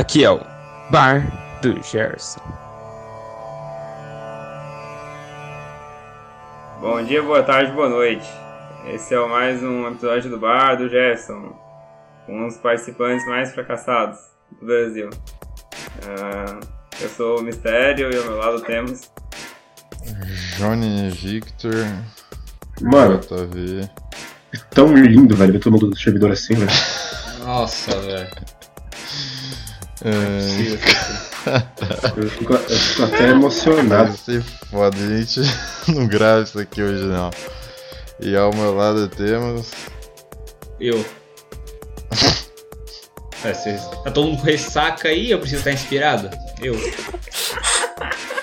Aqui é o Bar do Gerson. Bom dia, boa tarde, boa noite. Esse é mais um episódio do Bar do Gerson, com os participantes mais fracassados do Brasil. Uh, eu sou o Mistério e ao meu lado temos. Johnny Victor. Mano, JV. é tão lindo, velho, ver todo mundo do servidor assim, velho. Nossa, velho. É, Eu fico, eu fico até vai emocionado. ser foda, a gente não grava isso aqui hoje não. E ao meu lado temos. Eu. É, vocês- tá todo mundo com ressaca aí? Eu preciso estar inspirado? Eu.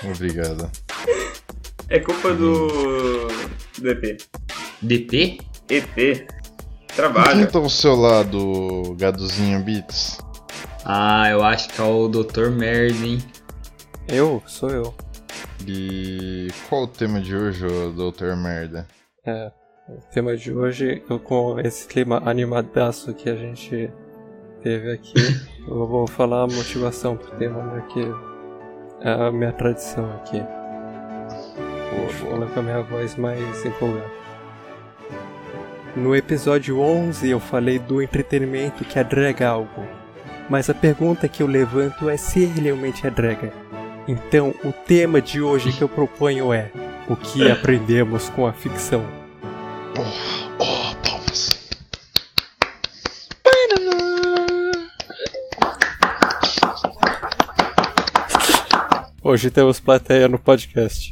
Obrigado. É culpa do. do EP. DP? EP. Quem Trabalha. tá ao seu lado, Gaduzinho Beats? Ah, eu acho que é o Dr. Merda, hein? Eu? Sou eu. E qual o tema de hoje, Doutor Merda? É, o tema de hoje, com esse clima animadaço que a gente teve aqui, eu vou falar a motivação pro tema, né, que é a minha tradição aqui. Vou falar com a minha voz mais empolgada. No episódio 11 eu falei do entretenimento que agrega algo, mas a pergunta que eu levanto é se ele realmente agrega. Então, o tema de hoje que eu proponho é o que aprendemos com a ficção. Oh, palmas. Hoje temos plateia no podcast.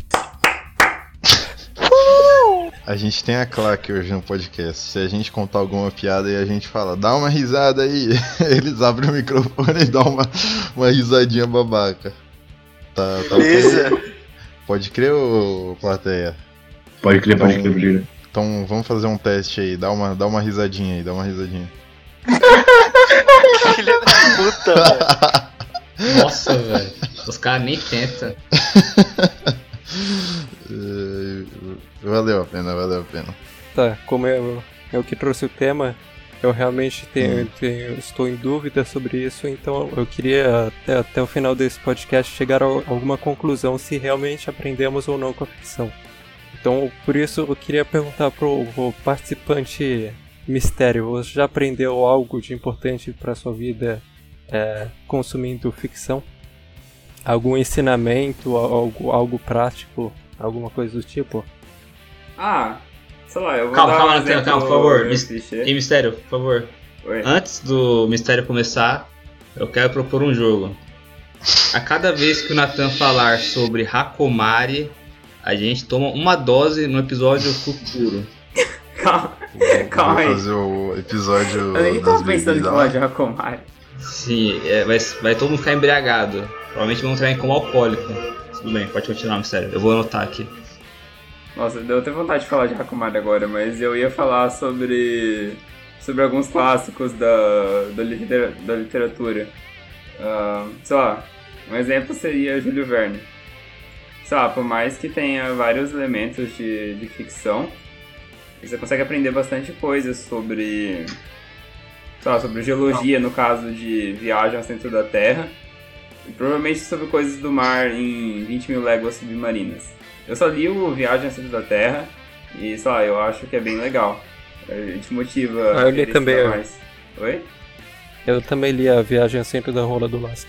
A gente tem a claque hoje no podcast. Se a gente contar alguma piada e a gente fala, dá uma risada aí, eles abrem o microfone e dão uma, uma risadinha babaca. Tá, tá Beleza. Pode crer, ô plateia? Pode crer, pode crer, pode crer. Então vamos fazer um teste aí, dá uma, dá uma risadinha aí, dá uma risadinha. Filha da puta, velho. Nossa, velho. Os caras nem tentam. Valeu a pena, valeu a pena. Tá, como eu, eu que trouxe o tema, eu realmente tenho, tenho- estou em dúvida sobre isso, então eu queria até, até o final desse podcast chegar a alguma conclusão se realmente aprendemos ou não com a ficção. Então, por isso eu queria perguntar pro, pro participante mistério, você já aprendeu algo de importante para sua vida é, consumindo ficção? Algum ensinamento, algo, algo prático, alguma coisa do tipo? Ah, sei lá, eu vou Calma, dar calma, um exemplo calma, por favor. clichê. E mistério, por favor. Oi. Antes do mistério começar, eu quero propor um jogo. A cada vez que o Nathan falar sobre Hakomari, a gente toma uma dose no episódio futuro. Calma, Calma aí. fazer o episódio eu nem tava pensando em falar de Hakomari. Sim, é, vai, vai todo mundo ficar embriagado. Provavelmente vão entrar em como alcoólico. Tudo bem, pode continuar, mistério. Eu vou anotar aqui. Nossa, deu até vontade de falar de Hakumari agora, mas eu ia falar sobre sobre alguns clássicos da, da, litera- da literatura. Ah, sei lá, um exemplo seria Júlio Verne. Sei lá, por mais que tenha vários elementos de, de ficção, você consegue aprender bastante coisa sobre, sei lá, sobre geologia, no caso de Viagem ao Centro da Terra, e provavelmente sobre coisas do mar em 20 mil léguas submarinas. Eu só li o Viagem ao Centro da Terra e, sei lá, eu acho que é bem legal. A gente motiva Ah, eu li também, eu-. Oi? Eu também li a Viagem ao Centro da Rola do Last.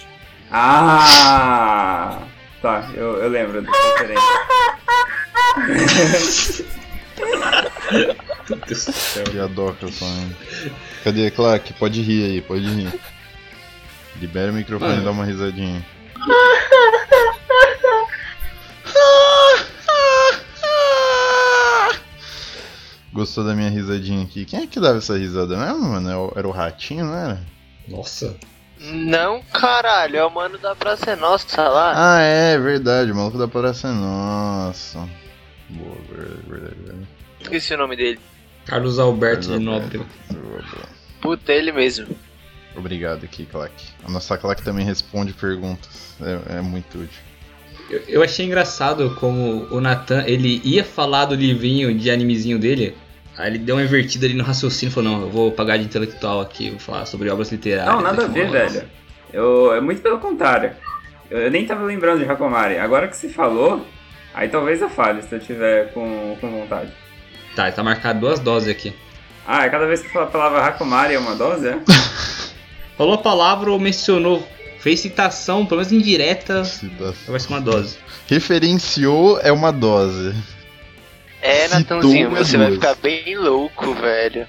Ah! Tá, eu, eu lembro da referência. Meu Deus do céu. Piadoca também. Cadê, Clark? Pode rir aí, pode rir. Libera o microfone e Mano. dá uma risadinha. Gostou da minha risadinha aqui? Quem é que dava essa risada mesmo, mano? Era o- Era o ratinho, não era? Nossa. Não, caralho, é o mano da Praça é Nossa lá. Ah, é verdade, o maluco da Praça é Nossa. Boa, verdade, verdade, verdade. Esqueci o nome dele. Carlos Alberto de Carlos Nóbrega. Boa, boa. Puta, ele mesmo. Obrigado aqui, Clark. A nossa Clark também responde perguntas. É, é muito útil. Eu, eu achei engraçado como o Nathan, ele ia falar do livrinho de animezinho dele, aí ele deu uma invertida ali no raciocínio e falou, não, eu vou pagar de intelectual aqui, vou falar sobre obras literárias. Não, nada a ver, velho. Eu, é muito pelo contrário. Eu, eu nem tava lembrando de Hakomari. Agora que você falou, aí talvez eu fale se eu tiver com, com vontade. Tá, tá marcado duas doses aqui. Ah, é cada vez que fala a palavra Hakomari é uma dose, é? Falou a palavra ou mencionou, fez citação, pelo menos indireta, Citação. vai ser uma dose. Referenciou é uma dose. É, Natanzinho, é você vai ficar bem louco, velho.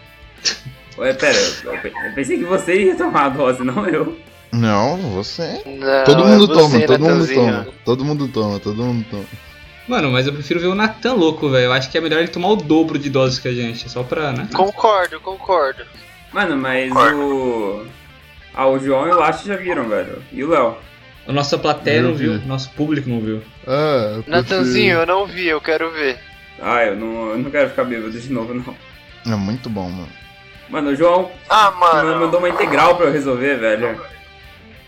Ué, pera, eu, eu pe- eu pensei que você ia tomar a dose, não eu. Não, você. Não, todo é mundo você, toma, todo mundo toma. Todo mundo toma, todo mundo toma. Mano, mas eu prefiro ver o Natan louco, velho. Eu acho que é melhor ele tomar o dobro de doses que a gente, só pra, né? Concordo, concordo. Mano, mas o. Ah, o João e o Lacho já viram, velho. E o Léo? A nossa plateia não Eu viu, vi. nosso público não viu. Ah, porque- Natanzinho, eu não vi, eu quero ver. Ah, eu não, eu não quero ficar bêbado de novo, não. É muito bom, mano. Mano, o João Ah, mano. mandou uma integral pra eu resolver, velho. O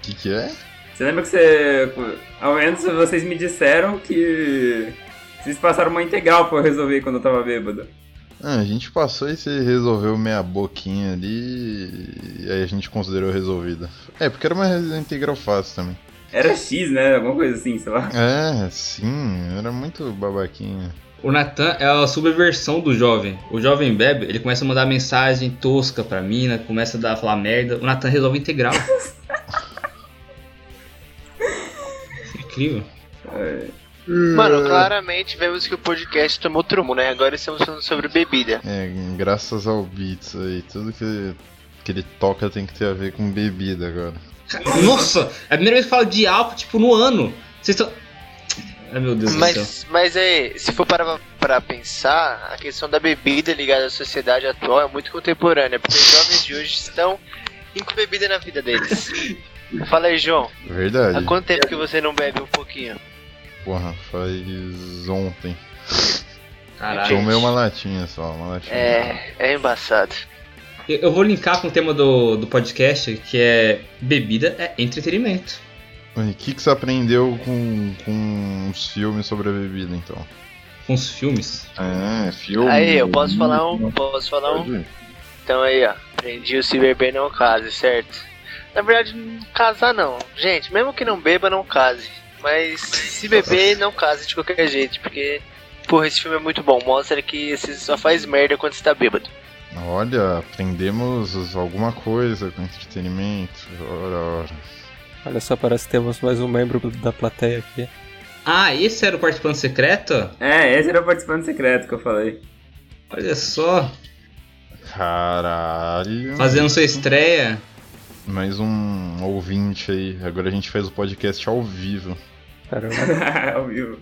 que, que é? Você lembra que você. Ao menos vocês me disseram que. Vocês passaram uma integral pra eu resolver quando eu tava bêbado. Ah, a gente passou e você resolveu meia boquinha ali e aí a gente considerou resolvida. É, porque era uma integral fácil também. Era X, né? Alguma coisa assim, sei lá. É, sim, era muito babaquinha. O Natan é a subversão do jovem. O jovem bebe, ele começa a mandar mensagem tosca pra mina, começa a dar, falar merda. O Natan resolve integral. Incrível. É, Mano, claramente vemos que o podcast tomou outro rumo, né? Agora estamos falando sobre bebida. É, graças ao Beats aí, tudo que, que ele toca tem que ter a ver com bebida agora. Nossa! É a primeira vez que eu falo de álcool, tipo, no ano. Vocês estão. Ai meu Deus do céu. Mas, mas é, se for para pra pensar, a questão da bebida ligada à sociedade atual é muito contemporânea, porque os jovens de hoje estão com bebida na vida deles. Fala aí, João. Há Verdade. quanto tempo que você não bebe um pouquinho? Porra, faz ontem. Caralho. Tomei uma latinha só, uma latinha. É, é embaçado. Eu eu vou linkar com o tema do, do podcast, que é bebida é entretenimento. O que, que você aprendeu com, com os filmes sobre a bebida, então? Com os filmes. É, filme. Aí, eu posso falar um? Posso falar um? Então aí, ó. Aprendi o se beber não case, certo? Na verdade, não casar não. Gente, mesmo que não beba, não case. Mas se beber, não case de qualquer jeito, porque. Porra, esse filme é muito bom. Mostra que você só faz merda quando você tá bêbado. Olha, aprendemos alguma coisa com entretenimento. Ora, ora. Olha só, parece que temos mais um membro da plateia aqui. Ah, esse era o participante secreto? É, esse era o participante secreto que eu falei. Olha só, Caralho. fazendo sua estreia. Mais um ouvinte aí. Agora a gente faz o podcast ao vivo. Caramba. Ao vivo.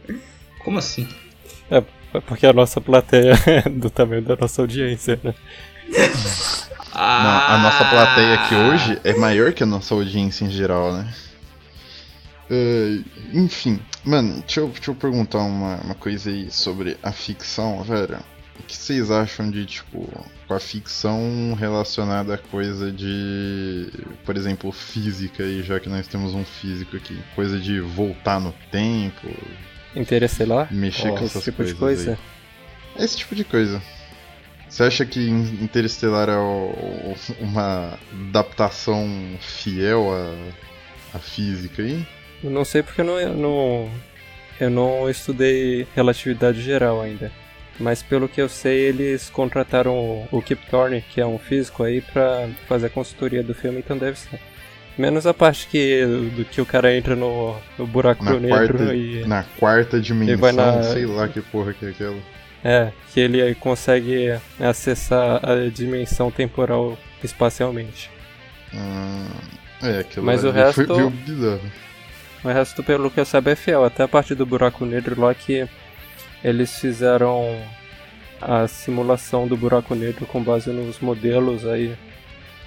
Como assim? É porque a nossa plateia é do tamanho da nossa audiência, né? Ah, Não, a nossa plateia aqui hoje é maior que a nossa audiência em geral, né? É, enfim, mano, deixa eu, deixa eu perguntar uma, uma coisa aí sobre a ficção, velho. O que vocês acham de, tipo, com a ficção relacionada a coisa de, por exemplo, física aí, já que nós temos um físico aqui. Coisa de voltar no tempo, Interestelar? mexer com Esse essas tipo de coisas coisa? aí. Esse tipo de coisa. Você acha que In- Interestelar é o- uma adaptação fiel à, à física aí? Eu não sei porque eu não, eu não, eu não estudei relatividade geral ainda. Mas pelo que eu sei, eles contrataram o, o Kip Thorne, que é um físico aí, pra fazer a consultoria do filme, então deve ser. Menos a parte que, do que o cara entra no, no buraco Na negro quarta, e. na quarta dimensão, vai na- sei lá que porra que é aquela. É, que ele aí consegue acessar a dimensão temporal espacialmente. Ah, é, aquilo Mas o resto- foi meio bizarro. O resto, pelo que eu saiba, é fiel. Até a parte do buraco negro lá que eles fizeram a simulação do buraco negro com base nos modelos aí.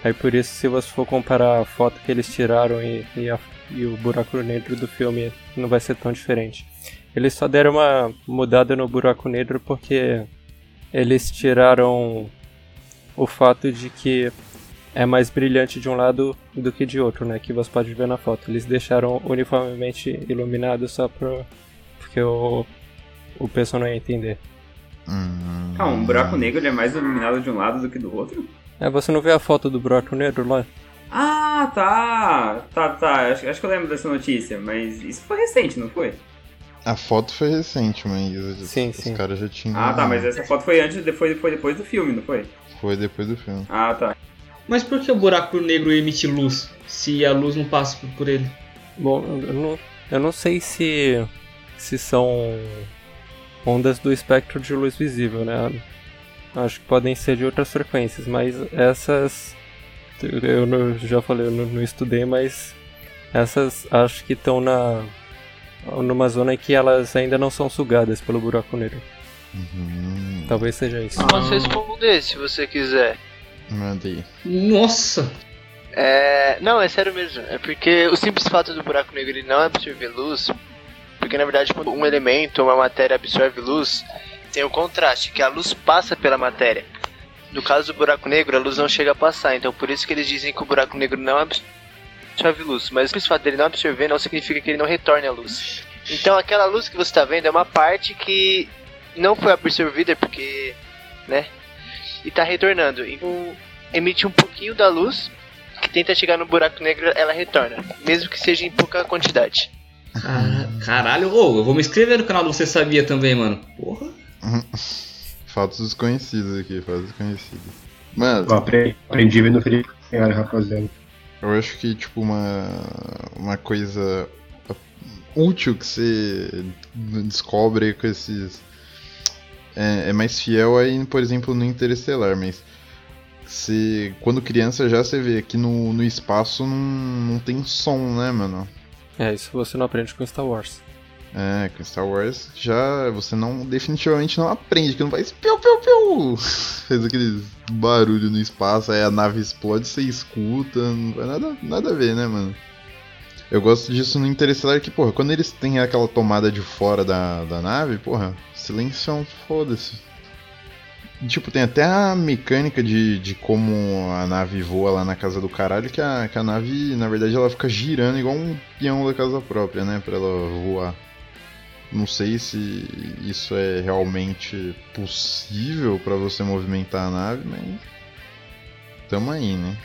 Aí por isso, se você for comparar a foto que eles tiraram e, e, a- e o buraco negro do filme, não vai ser tão diferente. Eles só deram uma mudada no buraco negro porque eles tiraram o fato de que é mais brilhante de um lado do que de outro, né? Que você pode ver na foto. Eles deixaram uniformemente iluminado só pra... porque o, o pessoal não ia entender. Hum, Ah, um buraco negro ele é mais iluminado de um lado do que do outro? É, você não vê a foto do buraco negro lá? Ah, tá. Tá, tá. Acho, acho que eu lembro dessa notícia, mas isso foi recente, não foi? A foto foi recente, mas Sim, os sim. caras já tinham. Ah, tá, mas essa foto foi antes, depois, foi depois do filme, não foi? Foi depois do filme. Ah, tá. Mas por que o buraco negro emite luz se a luz não passa por- ele? Bom, eu não, eu não sei se, se são ondas do espectro de luz visível, né? Acho que podem ser de outras frequências, mas essas. Eu não- já falei, eu não, não estudei, mas essas acho que estão na. Numa zona em que elas ainda não são sugadas pelo buraco negro. Uhum. Talvez seja isso. Posso responder se você quiser. Mandei. Nossa! É. Não, é sério mesmo. É porque o simples fato do buraco negro ele não absorver luz. Porque na verdade, quando um elemento ou uma matéria absorve luz, tem o contraste, que a luz passa pela matéria. No caso do buraco negro, a luz não chega a passar. Então por isso que eles dizem que o buraco negro não absorve luz. Mas o fato dele não absorver não significa que ele não retorne a luz. Então aquela luz que você está vendo é uma parte que não foi absorvida porque. né? E tá retornando. Então emite um pouquinho da luz que tenta chegar no buraco negro, ela retorna, mesmo que seja em pouca quantidade. Cara- Caralho, ô, eu vou me inscrever no canal do Você Sabia também, mano. Porra. Fatos desconhecidos aqui, fatos desconhecidos. Mano, Eu apre- aprendi vendo o Felipe Ferrari, rapaziada. Eu acho que, tipo, uma, uma coisa útil que você descobre com esses. É, é mais fiel aí, por exemplo, no Interestelar, mas. Você, quando criança já você vê que no, no espaço não, não tem som, né, mano? É, isso você não aprende com Star Wars. É, com Star Wars já você não definitivamente não aprende, que não faz piu piu piu. Faz aquele barulho no espaço, aí a nave explode, você escuta, não vai nada, nada a ver, né, mano? Eu gosto disso no Interestelar que, porra, quando eles têm aquela tomada de fora da, da nave, porra, silêncio, foda-se. E, Tipo, tem até a mecânica de, de como a nave voa lá na casa do caralho, que a, que a nave, na verdade, ela fica girando igual um peão da casa própria, né? Pra ela voar. Não sei se isso é realmente possível pra você movimentar a nave, mas. Tamo aí, né?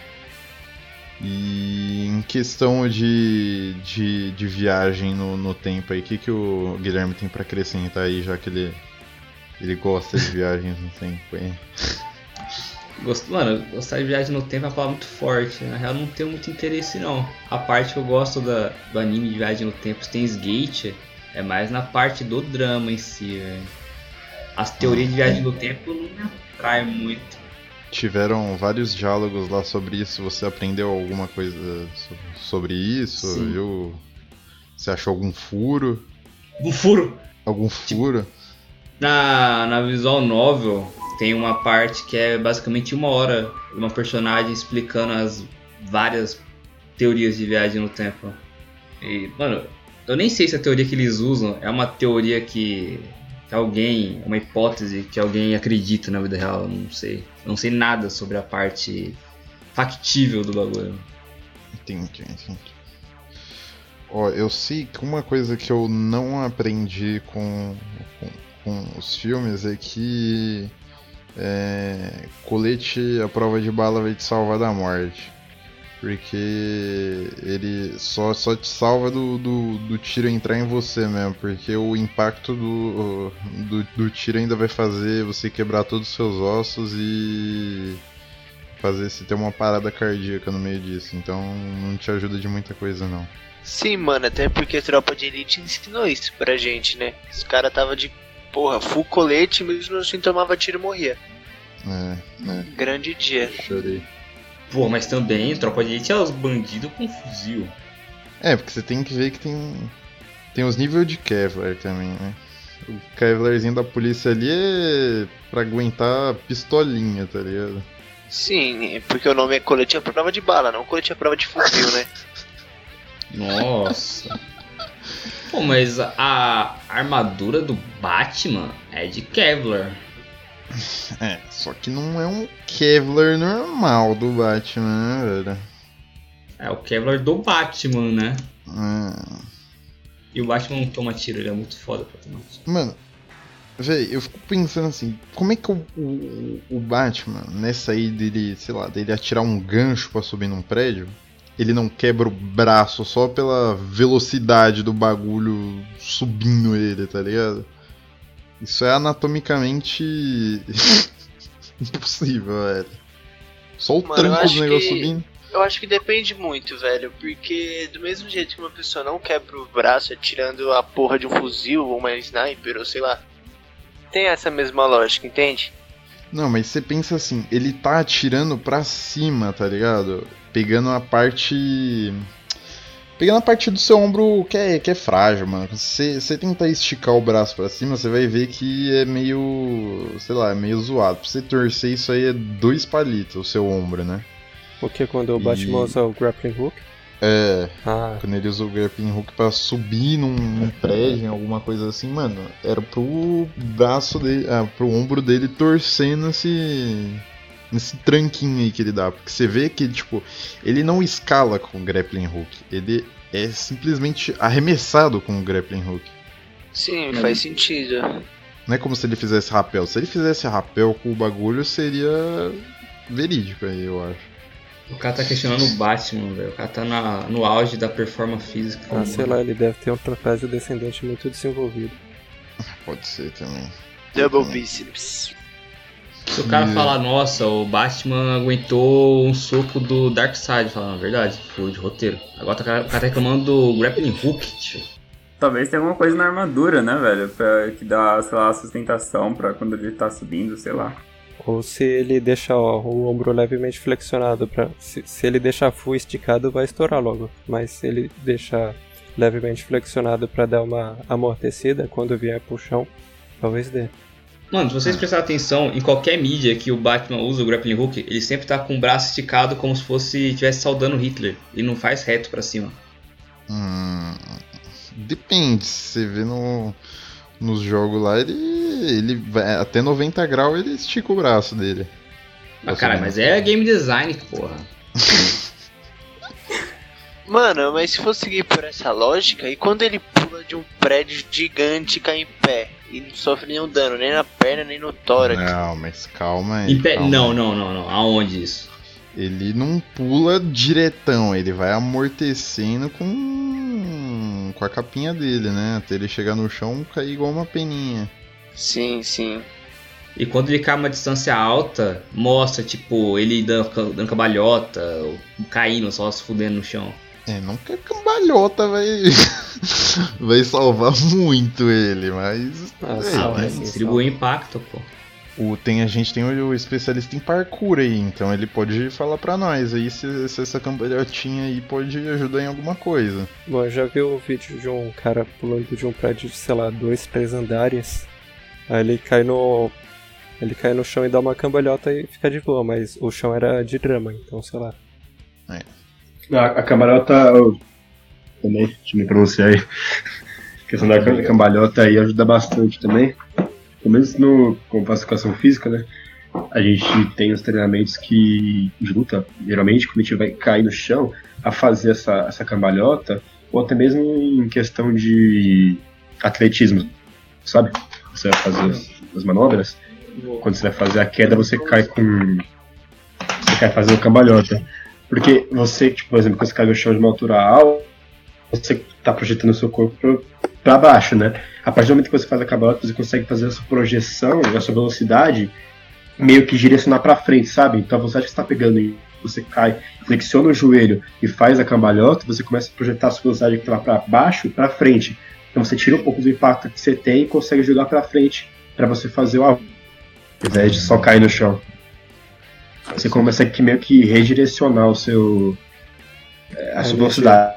E em questão de, de, de viagem no, no tempo aí, o que, que o Guilherme tem pra acrescentar aí, já que ele, ele gosta de viagens no tempo aí? Gosto, mano, gostar de viagem no tempo é uma palavra muito forte. Na real, não tenho muito interesse, não. A parte que eu gosto da, do anime de viagem no tempo, Steins Gate, é mais na parte do drama em si, velho. As teorias de viagem no tempo não me atraem muito. Tiveram vários diálogos lá sobre isso. Você aprendeu alguma coisa so- sobre isso? Sim. Viu? Você achou algum furo? Um furo! Algum furo? Na, na visual novel tem uma parte que é basicamente uma hora de uma personagem explicando as várias teorias de viagem no tempo. E, mano, eu nem sei se a teoria que eles usam é uma teoria que, que alguém, uma hipótese que alguém acredita na vida real, eu não sei. Eu não sei nada sobre a parte factível do bagulho. Entendi, entendi. Ó, eu sei que uma coisa que eu não aprendi com, com, com os filmes é que é, colete à prova de bala vai te salvar da morte. Porque ele só, só te salva do, do, do tiro entrar em você mesmo. Porque o impacto do, do, do tiro ainda vai fazer você quebrar todos os seus ossos e fazer você ter uma parada cardíaca no meio disso. Então não te ajuda de muita coisa não. Sim, mano, até porque Tropa de Elite ensinou isso pra gente, né? Os caras tava de, porra, full colete, mesmo assim tomava tiro e morria. É, é, Grande dia. chorei. Pô, mas também, tropa de elite é os bandidos com fuzil. É, porque você tem que ver que tem. Tem os níveis de Kevlar também, né? O Kevlarzinho da polícia ali é pra aguentar pistolinha, tá ligado? Sim, porque o nome é colete à prova de bala, não colete à prova de fuzil, né? Nossa. Pô, mas a armadura do Batman é de Kevlar. É, só que não é um Kevlar normal do Batman, né, velho? É o Kevlar do Batman, né? É. E o Batman não toma tiro, ele é muito foda pra tomar tiro. Mano, Véi, eu fico pensando assim, como é que o, o, o Batman, nessa aí dele, sei lá, dele atirar um gancho pra subir num prédio, ele não quebra o braço só pela velocidade do bagulho subindo ele, tá ligado? Isso é anatomicamente impossível, velho. Só o Mano, acho do negócio que- subindo. Eu acho que depende muito, velho, porque do mesmo jeito que uma pessoa não quebra o braço atirando a porra de um fuzil ou uma sniper ou sei lá, tem essa mesma lógica, entende? Não, mas você pensa assim, ele tá atirando pra cima, tá ligado? Pegando a parte. Pegando a parte do seu ombro que é, que é frágil, mano. Você você tentar esticar o braço pra cima, você vai ver que é meio. sei lá, é meio zoado. Pra você torcer isso aí é dois palitos, o seu ombro, né? Porque quando o Batman E- usa o grappling hook. É. Ah, Quando ele usa o grappling hook pra subir num, num prédio, alguma coisa assim, mano, era pro braço dele, ah, pro ombro dele torcer nesse. Nesse tranquinho aí que ele dá. Porque você vê que, tipo, ele não escala com o grappling hook, ele é simplesmente arremessado com o grappling hook. Sim, faz sentido. Não é como se ele fizesse rapel. Se ele fizesse rapel com o bagulho, seria verídico aí, eu acho. O cara tá questionando o Batman, velho. O cara tá na- no auge da performance física. ah, sei lá, ele deve ter um trapézio descendente muito desenvolvido. Pode ser também. Double biceps. Se o cara falar, nossa, o Batman aguentou um soco do Darkseid, fala, na verdade, foi de roteiro. Agora o cara, o cara tá reclamando do grappling hook, tio. Talvez tenha alguma coisa na armadura, né, velho? Pra, que dá, sei lá, sustentação pra quando ele tá subindo, sei lá. Ou se ele deixar ó, o ombro levemente flexionado, pra, se, se ele deixar full esticado, vai estourar logo. Mas se ele deixar levemente flexionado pra dar uma amortecida quando vier pro chão, talvez dê. Mano, se vocês prestarem atenção, em qualquer mídia que o Batman usa o grappling hook, ele sempre tá com o braço esticado como se fosse estivesse saudando Hitler. Ele não faz reto pra cima. Hum, depende, se você vê no, nos jogos lá, ele, ele vai, até 90 graus ele estica o braço dele. Ah, cara, mas é game design, porra. Mano, mas se for seguir por essa lógica, e quando ele pula de um prédio gigante e cai em pé? E não sofre nenhum dano, nem na perna, nem no tórax. Não, mas calma aí. Pé... calma Não, não, não, não. Aonde isso? Ele não pula diretão, ele vai amortecendo com, com a capinha dele, né? Até ele chegar no chão cair igual uma peninha. Sim, sim. E quando ele cai uma distância alta, mostra, tipo, ele dando, dando cambalhota, ou caindo, só se fudendo no chão. É, não que a cambalhota vai, vai salvar muito ele, mas. Ah, é, vai sim, distribuir impacto, pô. O, tem, a gente tem o, especialista em parkour aí, então ele pode falar pra nós aí se, se essa cambalhotinha aí pode ajudar em alguma coisa. Bom, eu já vi o vídeo de um cara pulando de um prédio de, sei lá, dois, três andares. Aí ele cai no. Ele cai no chão e dá uma cambalhota e fica de boa, mas o chão era de drama, então sei lá. A, a cambalhota. Também, deixa eu me pronunciar aí. A questão da cam- cambalhota aí ajuda bastante também. Pelo menos no, como educação física, né? A gente tem os treinamentos que luta, geralmente, quando a gente vai cair no chão, a fazer essa, essa cambalhota, ou até mesmo em questão de atletismo, sabe? Você vai fazer as, as manobras, quando você vai fazer a queda, você cai com. Você cai fazendo cambalhota. Porque você, tipo, por exemplo, quando você cai no chão de uma altura alta, você tá projetando o seu corpo pra baixo, né? A partir do momento que você faz a cambalhota, você consegue fazer a sua projeção, a sua velocidade, meio que direcionar pra frente, sabe? Então a velocidade que você tá pegando e você cai, flexiona o joelho e faz a cambalhota, você começa a projetar a sua velocidade que tá pra baixo, pra frente. Então você tira um pouco do impacto que você tem e consegue jogar pra frente pra você fazer o ao invés de só cair no chão. Você começa aqui meio que redirecionar o seu. é, a sua velocidade,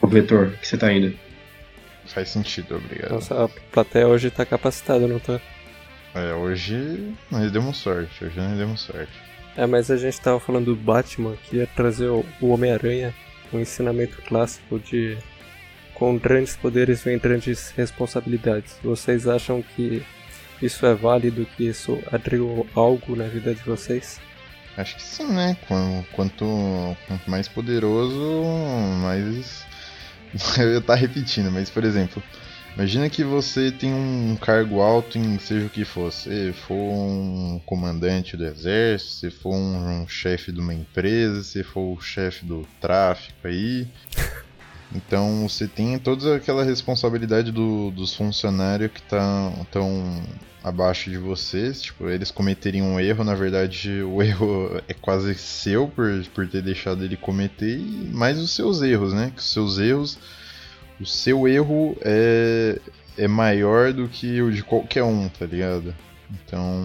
o vetor que você tá indo. Faz sentido, obrigado. Nossa, a plateia hoje tá capacitada, não tá? É, hoje nós demos sorte, hoje nós demos sorte. É, mas a gente tava falando do Batman, que ia trazer o o Homem-Aranha, um ensinamento clássico de com grandes poderes vem grandes responsabilidades. Vocês acham que isso é válido, que isso agregou algo na vida de vocês? Acho que sim, né? Quan- Quanto, quanto mais poderoso, mais. Eu ia estar repetindo, mas por exemplo, Imagina que você tem um cargo alto em seja o que for. Se for um comandante do exército, se for um, um chefe de uma empresa, se for o chefe do tráfico aí. Então você tem toda aquela responsabilidade do, dos funcionários que estão abaixo de vocês. Tipo, eles cometeriam um erro, na verdade o erro é quase seu por, por ter deixado ele cometer, e mais os seus erros, né? Que os seus erros. O seu erro é, é maior do que o de qualquer um, tá ligado? Então.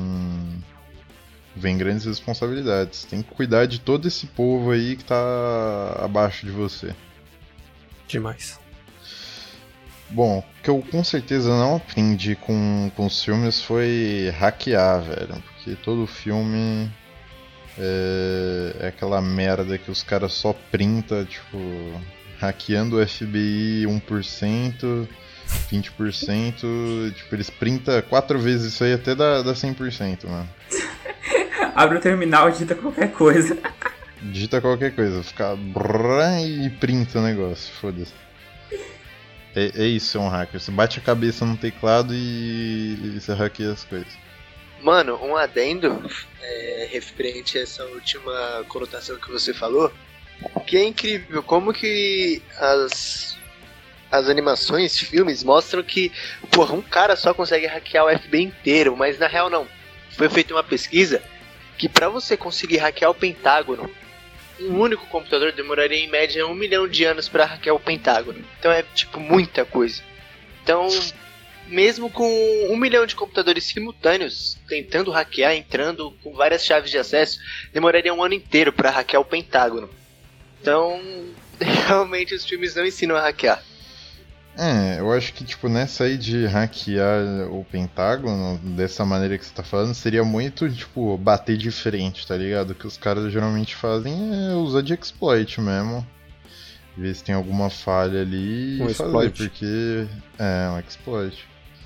Vem grandes responsabilidades. Tem que cuidar de todo esse povo aí que tá abaixo de você. Demais. Bom, o que eu com certeza não aprendi com, com os filmes foi hackear, velho. Porque todo filme é, é aquela merda que os caras só printa, tipo, hackeando o FBI 1%, 20%, tipo, eles printam quatro vezes isso aí até dá, dá 100%, mano. Abre o terminal, digita qualquer coisa. Digita qualquer coisa, fica e printa o negócio, foda-se. É, é, isso, é um hacker. Você bate a cabeça no teclado e, e você hackeia as coisas. Mano, um adendo é, referente a essa última conotação que você falou, que é incrível como que as, as animações, filmes mostram que, porra, um cara só consegue hackear o FBI inteiro, mas na real não. Foi feita uma pesquisa que para você conseguir hackear o Pentágono um único computador demoraria em média um milhão de anos para hackear o Pentágono. Então é tipo muita coisa. Então, mesmo com um milhão de computadores simultâneos tentando hackear, entrando com várias chaves de acesso, demoraria um ano inteiro para hackear o Pentágono. Então, realmente os filmes não ensinam a hackear. É, eu acho que, tipo, nessa aí de hackear o Pentágono, dessa maneira que você tá falando, seria muito, tipo, bater de frente, tá ligado? O que os caras geralmente fazem é usar de exploit mesmo. Ver se tem alguma falha ali Um e fazer, exploit. porque. É, um exploit.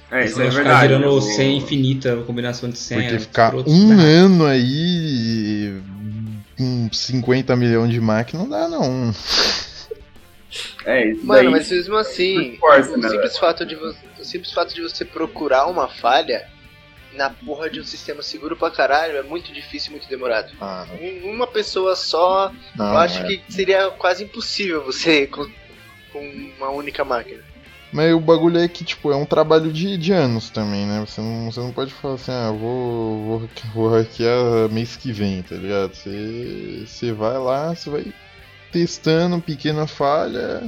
É, isso é Vai ficar verdade. girando o- senha infinita, combinação de senha. Porque ficar escroto, um né? ano aí com 50 milhões de máquinas não dá, não. É, isso Mano, daí- mas mesmo assim, Força, o, né, simples fato de vo- o simples fato de você procurar uma falha na porra de um sistema seguro pra caralho é muito difícil e muito demorado. Ah, Um- Uma pessoa só, não, eu acho é. que seria quase impossível você com, com uma única máquina. Mas o bagulho é que, tipo, é um trabalho de, de anos também, né? Você não, você não pode falar assim, ah, vou, vou, vou hackear mês que vem, tá ligado? Você, você vai lá, você vai testando pequena falha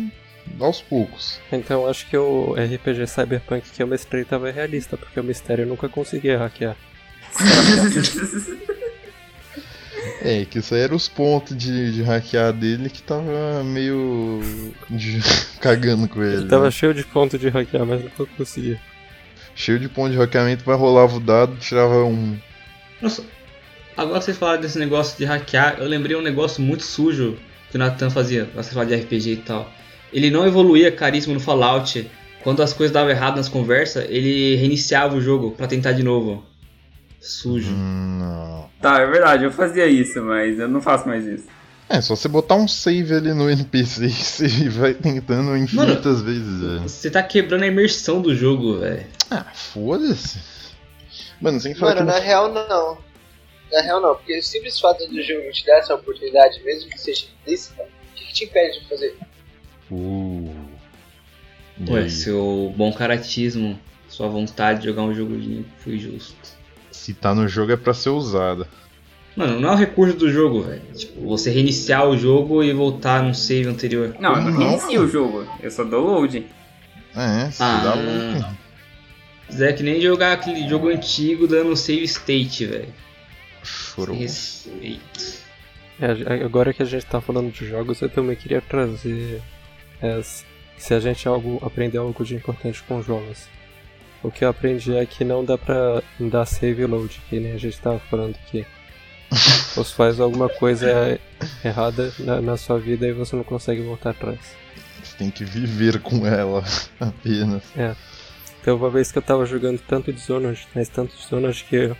aos poucos. Então acho que o RPG Cyberpunk que eu mestrei tava realista, porque o mistério eu nunca conseguia hackear. É, que isso aí era os pontos de, de hackear dele que tava meio de- cagando com ele. Ele tava né? cheio de ponto de hackear, mas nunca conseguia. Cheio de ponto de hackeamento, vai rolava o dado, tirava um. Nossa, agora que vocês falaram desse negócio de hackear, eu lembrei um negócio muito sujo que o Nathan fazia, você falar de RPG e tal. Ele não evoluía carisma no Fallout. Quando as coisas davam errado nas conversas, ele reiniciava o jogo pra tentar de novo. Sujo. Hum, não. Tá, é verdade, eu fazia isso, mas eu não faço mais isso. É, só você botar um save ali no NPC e você vai tentando infinitas vezes, velho. Você tá quebrando a imersão do jogo, velho. Ah, foda-se. Mano, sem falar Mano, que na real não. Na real não, porque o simples fato do jogo te dar essa oportunidade, mesmo que seja ilícita, o que, que te impede de fazer? Uh. Ué, seu bom caratismo, sua vontade de jogar um jogo limpo foi justo. Se tá no jogo é pra ser usada. Mano, não é o recurso do jogo, velho. Tipo, você reiniciar o jogo e voltar num save anterior. Não, eu não reinicio o jogo, eu só dou load. É, se Ah. dá louco. Isso é que nem jogar aquele jogo antigo dando save state, velho. Chorou. Respeito. É, agora que a gente tá falando de jogos, eu também queria trazer é, se a gente algo, aprender algo de importante com jogos. O que eu aprendi é que não dá pra dar save load, que nem a gente tava falando aqui. Você faz alguma coisa errada na, na sua vida e você não consegue voltar atrás. Você tem que viver com ela apenas. Então uma vez que eu tava jogando tanto Dishonored, mas tanto Dishonored que,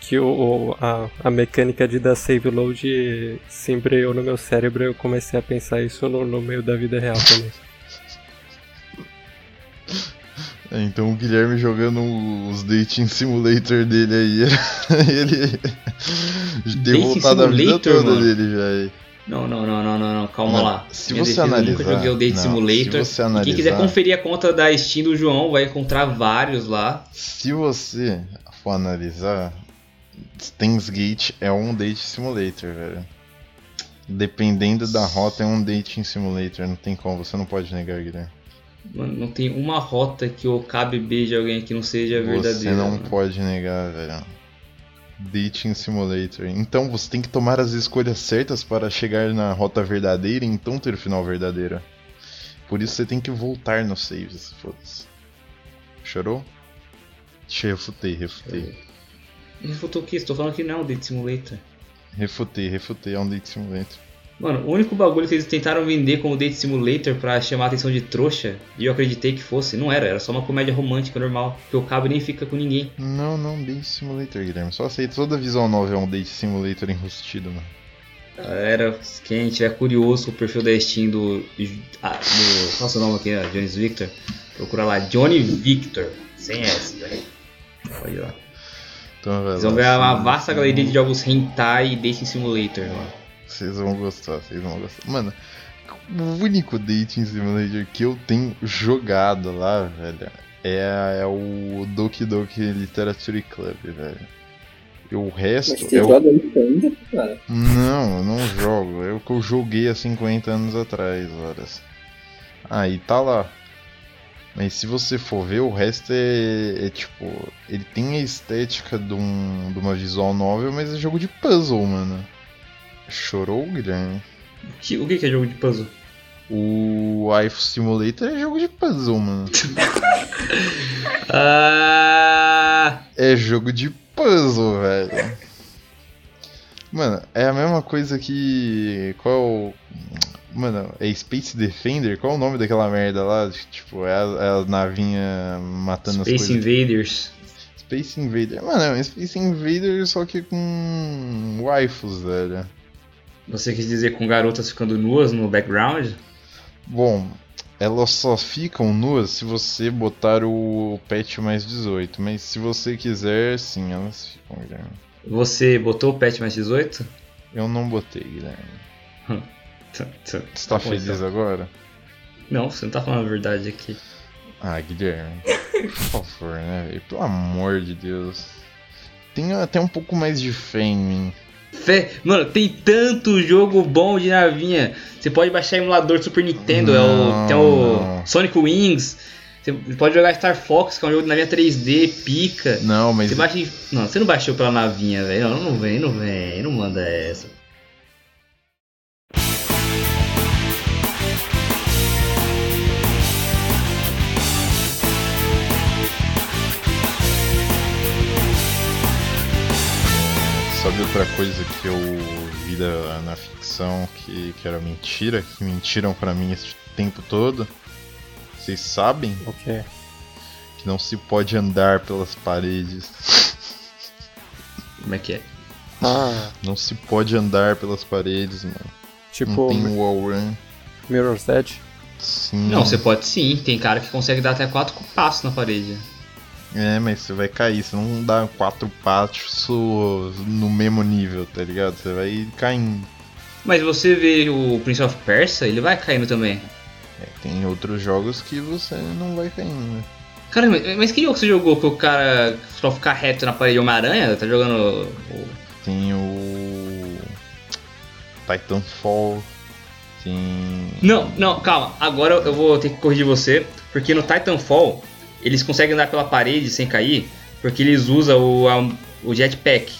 que o, o- a, a mecânica de dar save load se embreou no meu cérebro e eu comecei a pensar isso no, no meio da vida real também. Então o Guilherme jogando os Dating Simulator dele aí, ele voltado a vida toda mano? dele já aí. Não, não, não, não, não, não, calma Mano, lá. se Minha você defesa, eu nunca analisar- joguei o Date não, Simulator. se você E Quem quiser analisar- conferir a conta da Steam do João vai encontrar vários lá. Se você for analisar, Steins Gate é um Date Simulator, velho. Dependendo da rota, é um Dating Simulator, não tem como, você não pode negar, Guilherme. Mano, não tem uma rota que o cabe beije alguém que não seja Você verdadeira. não mano. pode negar, velho. Dating Simulator. Então você tem que tomar as escolhas certas para chegar na rota verdadeira e então ter o final verdadeiro. Por isso você tem que voltar nos saves, foda-se. Chorou? Te refutei, refutei. Refutou o quê? Estou falando que não é um Date Simulator. Refutei, refutei, é um Date Simulator. Mano, o único bagulho que eles tentaram vender como Date Simulator pra chamar a atenção de trouxa, e eu acreditei que fosse, não era, era só uma comédia romântica normal, que o cabo nem fica com ninguém. Não, não, Date Simulator, Guilherme. Só aceita toda visual novel é um Date Simulator enrustido, mano. Era, quem tiver curioso com o perfil da Steam do. Ah, do qual é o seu nome aqui, ó, Jones Victor? Procura lá, Johnny Victor, sem S, velho. Pode ir lá. Então, vai Vocês vão ver uma vasta galeria de jogos hentai e Dating Simulator, mano. Vocês vão gostar, vocês vão gostar. Mano, o único dating simulator que eu tenho jogado lá, velho, é, é o Doki Doki Literature Club, velho. E o resto Mas você é o... joga isso ainda, cara? Não, eu não jogo. É o que eu joguei há 50 anos atrás, horas. Aí tá lá. Mas se você for ver, o resto é, é tipo. Ele tem a estética de, um, de uma visual novel, mas é jogo de puzzle, mano. Chorou, Guilherme? O que é jogo de puzzle? O Life Simulator é jogo de puzzle, mano. Ah, É jogo de puzzle, velho. Mano, é a mesma coisa que. Qual. Mano, é Space Defender? Qual é o nome daquela merda lá? Tipo, é a, é a navinha matando as Space coisas. Invaders. Space Invader. Mano, é um Space Invader só que com waifus, velho. Você quis dizer com garotas ficando nuas no background? Bom, elas só ficam nuas se você botar o patch mais 18. Mas se você quiser, sim, elas ficam, Guilherme. Você botou o patch mais 18? Eu não botei, Guilherme. Tá, tá. Você tá bom, feliz então. agora? Não, você não tá falando a verdade aqui. Ah, Guilherme. Por favor, né, velho? Pelo amor de Deus. Tenha até um pouco mais de fé em mim. Fé, mano, tem tanto jogo bom de navinha. Você pode baixar emulador do Super Nintendo, é o, Não, tem o não. Sonic Wings. Você pode jogar Star Fox, que é um jogo de navinha 3D, pica. Não, mas. Você baixa Não, você não baixou pela navinha, velho. Não, não vem, não vem, não manda essa. Sabe outra coisa que eu vi da- na ficção que, que era mentira? Que mentiram pra mim esse tempo todo? Vocês sabem O quê? que não se pode andar pelas paredes. Como é que é? Ah, Não se pode andar pelas paredes, mano. Não tipo tem wall run. Mirror's Edge. Sim. Não, você pode sim. Tem cara que consegue dar até quatro passos na parede. É, mas você vai cair, você não dá quatro passos no mesmo nível, tá ligado? Você vai caindo. Mas você vê o Prince of Persia, ele vai caindo também. É, tem outros jogos que você não vai caindo, né? Cara, mas, que jogo você jogou que o cara só ficar reto na parede Homem-Aranha? Tá jogando. Tem o. Titanfall. Tem. Não, não, calma. Agora eu vou ter que corrigir você. Porque no Titanfall, eles conseguem andar pela parede sem cair. Porque eles usam o, a- o jetpack.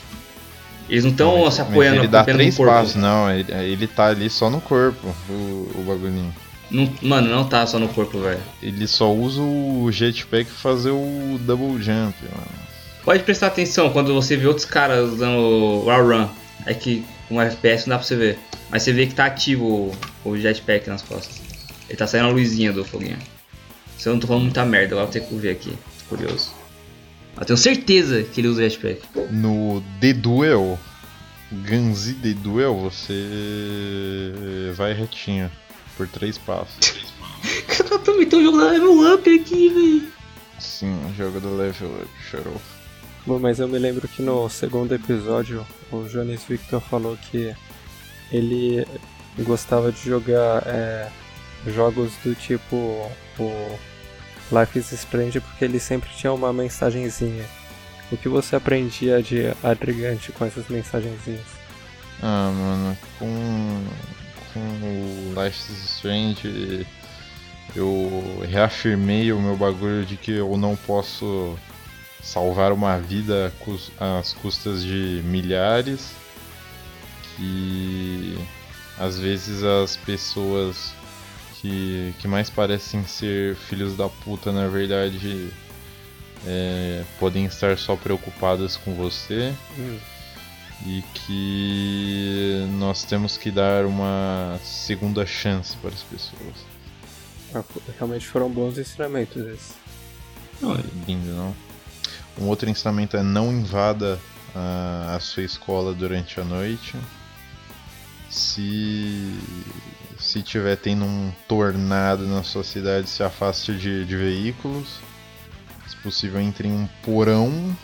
Eles não estão se apoiando Ele dá apenas três no corpo. passos, não. Ele, ele tá ali só no corpo, o, o bagulhinho. Não- mano, não tá só no corpo, velho. Ele só usa o jetpack pra fazer o double jump, mano. Pode prestar atenção quando você vê outros caras usando o Wall Run. É que com FPS não dá pra você ver. Mas você vê que tá ativo o, o jetpack nas costas. Ele tá saindo a luzinha do foguinho. Se eu não tô falando muita merda, agora eu vou ter que ver aqui. Tô curioso. Eu tenho certeza que ele usa jetpack. No The Duel, Ganzi The Duel, você vai retinho por três passos. Cara, também tem um jogo da Level Up aqui, velho. Sim, o jogo do level up, chorou. Bom, mas eu me lembro que no segundo episódio o Jones Victor falou que ele gostava de jogar é, jogos do tipo o Life is Strange porque ele sempre tinha uma mensagenzinha. O que você aprendia de agregante com essas mensagenzinhas? Ah, mano, com, com o Life is Strange eu reafirmei o meu bagulho de que eu não posso salvar uma vida às custas de milhares. Que às vezes as pessoas que, que mais parecem ser filhos da puta, na verdade, é, podem estar só preocupadas com você. Hum. E que nós temos que dar uma segunda chance para as pessoas. Ah, realmente foram bons ensinamentos esses. Não, é lindo, não? Um outro ensinamento é não invada a, a sua escola durante a noite. Se se tiver tendo um tornado na sua cidade, se afaste de, de veículos. Se possível, entre em um porão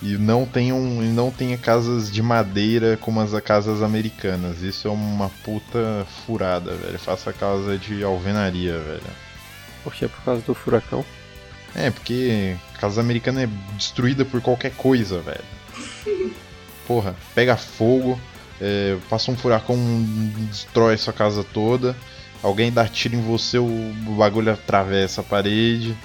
e não tenham não tenha casas de madeira como as casas americanas. Isso é uma puta furada, velho. Faça casa de alvenaria, velho. Por que? Por causa do furacão? É, porque casa americana é destruída por qualquer coisa, velho. Porra, pega fogo, é, passa um furacão, destrói sua casa toda. Alguém dá tiro em você, o bagulho atravessa a parede.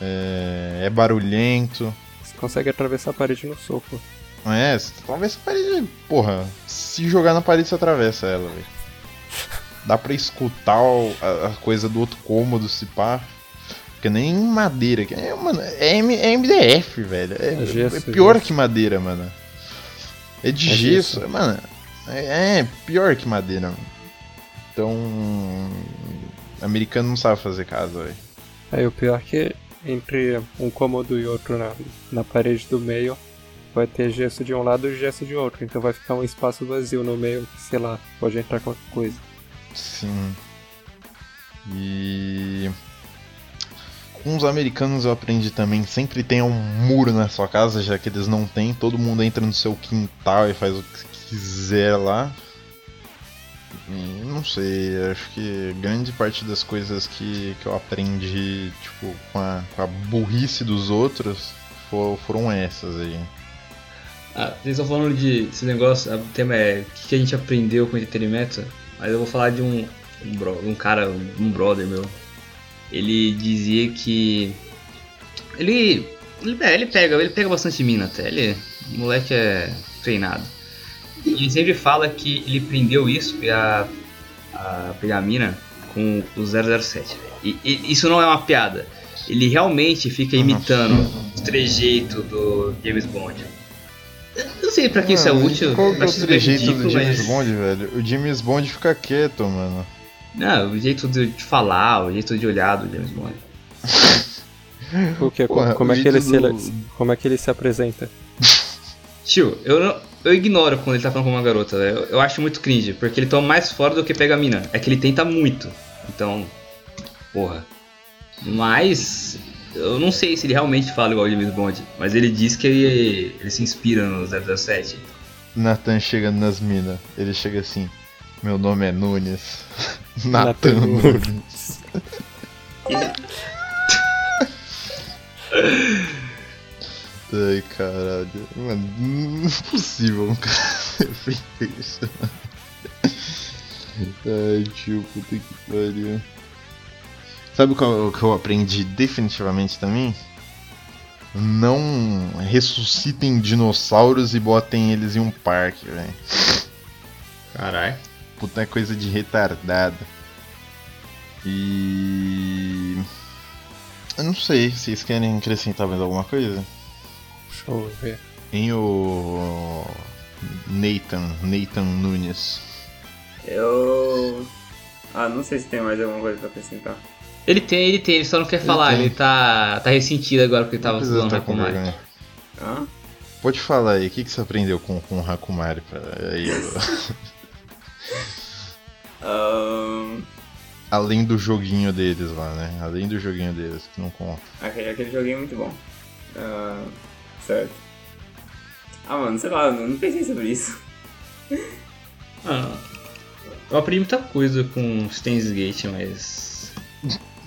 É, é barulhento. Você consegue atravessar a parede no soco. É, você atravessa a parede. Porra, se jogar na parede você atravessa ela, velho. Dá pra escutar a, a, coisa do outro cômodo se pá. Porque nem madeira. É, mano, é, é MDF, velho. É, é, gesso, é pior gesso. que madeira, mano. É de é gesso. gesso. Mano, é, é pior que madeira. Então. Americano não sabe fazer casa, velho. Aí o pior é que entre um cômodo e outro na, na parede do meio vai ter gesso de um lado e gesso de outro. Então vai ficar um espaço vazio no meio sei lá, pode entrar qualquer coisa. Sim. E. Com os americanos eu aprendi também, sempre tem um muro na sua casa, já que eles não têm, todo mundo entra no seu quintal e faz o que quiser lá. E não sei, acho que grande parte das coisas que, que eu aprendi, tipo, com a, com a burrice dos outros for, foram essas aí. Ah, vocês estão falando de esse negócio, o tema é o que a gente aprendeu com entretenimento, mas eu vou falar de um, um, bro, um cara, um brother meu. Ele dizia que. Ele. Ele, é, ele pega, ele pega bastante mina até. Ele. O moleque é treinado. E ele sempre fala que ele prendeu isso, a, a pegar a mina, com o 007. E, e, isso não é uma piada. Ele realmente fica imitando o trejeito do James Bond. Eu não sei pra que isso é útil. Qual que é o trejeito do James mas... Bond, velho? O James Bond fica quieto, mano. Não, o jeito de falar, o jeito de olhar do James Bond. o que? Porra, como, é que ele do... se, como é que ele se apresenta? Tio, eu não, eu ignoro quando ele tá falando com uma garota. Eu, eu acho muito cringe, porque ele toma mais fora do que pega a mina. É que ele tenta muito. Então, porra. Mas eu não sei se ele realmente fala igual o James Bond, mas ele diz que ele, ele se inspira no 007. Nathan chega nas minas, ele chega assim: Meu nome é Nunes. Nathan Nunes. Ai, caralho. Mano, não é possível um cara feito isso. Ai, tio, puta que pariu. Sabe o que eu aprendi definitivamente também? Não ressuscitem dinossauros e botem eles em um parque, velho. Caralho. Puta é coisa de retardado. E. Eu não sei, vocês querem acrescentar mais alguma coisa? Deixa eu ver. Em o. Nathan, Nathan Nunes. Eu. Ah, não sei se tem mais alguma coisa pra acrescentar. Ele tem, ele tem, ele só não quer ele falar, tem. ele tá, tá ressentido agora porque ele tava falando tá Hakumari. Ah? Pode falar aí, o que, que você aprendeu com, com o Hakumari? Aí, um... além do joguinho deles lá, né? Além do joguinho deles, que não conta. Aquele, aquele joguinho é muito bom. Ah, certo. Ah, mano, sei lá, eu não pensei sobre isso. Ah, eu aprendi muita coisa com Steins Gate, mas.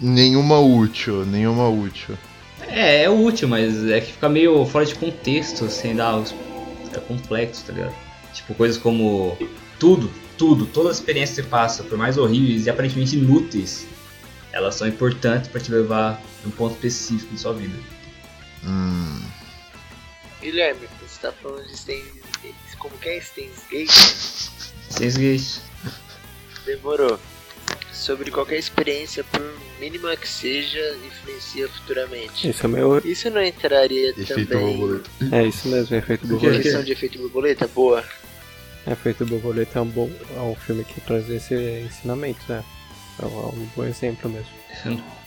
Nenhuma útil, nenhuma útil. É, é útil, mas é que fica meio fora de contexto, sem dar os. É complexo, tá ligado? Tipo, coisas como. Tudo, tudo, todas as experiências que você passa, por mais horríveis e aparentemente inúteis, elas são importantes pra te levar a um ponto específico de sua vida. Hum. Guilherme, você tá falando de Stains Como que é Stains Gate? Steins Gate. Demorou. Sobre qualquer experiência, por mínima que seja, influencia futuramente. Isso é meu. Isso não entraria Efeito também borboleta. É isso mesmo, efeito borboleta. questão de efeito borboleta? Boa. Efeito borboleta é um bom. É um filme que traz esse ensinamento, né? É um, é um bom exemplo mesmo. Eu não-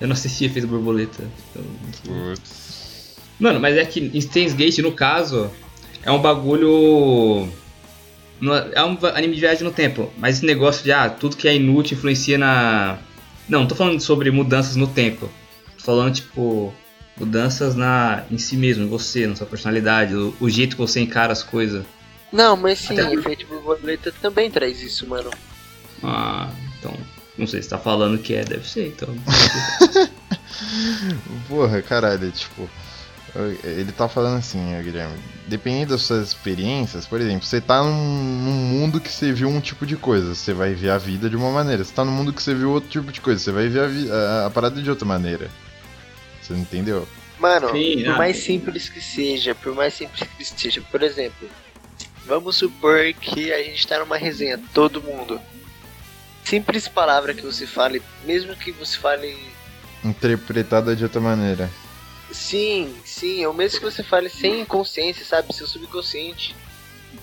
Eu não assisti Efeito Borboleta. então- Putz. Mano, mas é que em Steins Gate, no caso, é um bagulho. não é- É um anime de viagem no tempo, mas esse negócio de ah, tudo que é inútil influencia na. Não, não tô falando sobre mudanças no tempo. Tô falando, tipo, mudanças na em si mesmo, em você, na sua personalidade, o, o jeito que você encara as coisas. Não, mas sim, Até- efeito borboleta também traz isso, mano. Ah, então. Não sei se tá falando que é, deve ser, então. Porra, caralho, tipo. Ele tá falando assim, ó, Guilherme. Dependendo das suas experiências, por exemplo, você tá num, num mundo que você viu um tipo de coisa, você vai ver a vida de uma maneira. Você tá num mundo que você viu outro tipo de coisa, você vai ver a, a- a parada de outra maneira. Você não entendeu? Mano, Sim, por ah, mais sim. simples que seja, por mais simples que seja, por exemplo, vamos supor que a gente tá numa resenha, todo mundo. Simples palavra que você fale, mesmo que você fale Interpretada de outra maneira. sim, sim, ou mesmo que você fale sem consciência, sabe? Seu subconsciente,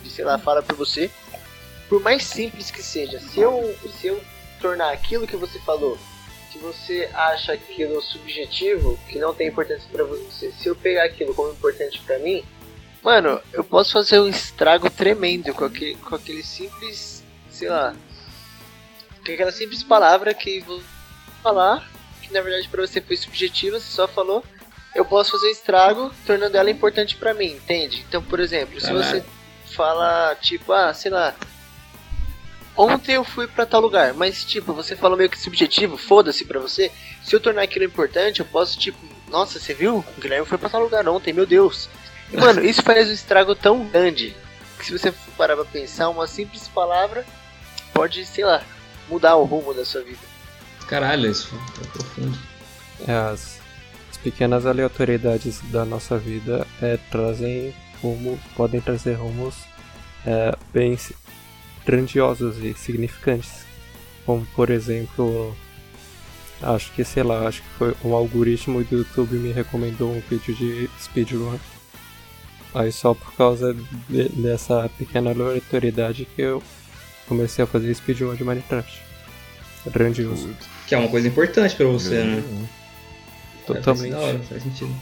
sei lá, fala pra você. Por mais simples que seja, se eu, se eu tornar aquilo que você falou, que você acha aquilo subjetivo, que não tem importância pra você, se eu pegar aquilo como importante pra mim, mano, eu posso fazer um estrago tremendo com aquele, com aquele simples, sei lá, com aquela simples palavra que vou falar, que na verdade pra você foi subjetiva, você só falou, eu posso fazer um estrago tornando ela importante pra mim, entende? Então, por exemplo, se Caralho. você fala, tipo, ah, sei lá, ontem eu fui pra tal lugar, mas tipo, você falou meio que subjetivo, foda-se pra você. Se eu tornar aquilo importante, eu posso, tipo, nossa, você viu? O Guilherme foi pra tal lugar ontem, meu Deus. E, mano, isso faz um estrago tão grande que se você parar pra pensar, uma simples palavra pode, sei lá, mudar o rumo da sua vida. Caralho, isso é profundo. É, as pequenas aleatoriedades da nossa vida é, trazem rumos, podem trazer rumos é, bem grandiosos e significantes. Como por exemplo, acho que sei lá, acho que foi um algoritmo do YouTube me recomendou um vídeo de speedrun. Aí só por causa de- dessa pequena aleatoriedade que eu comecei a fazer speedrun de Minecraft. Grandioso. Que é uma coisa importante pra você, né? Totalmente. É, hora, faz sentido.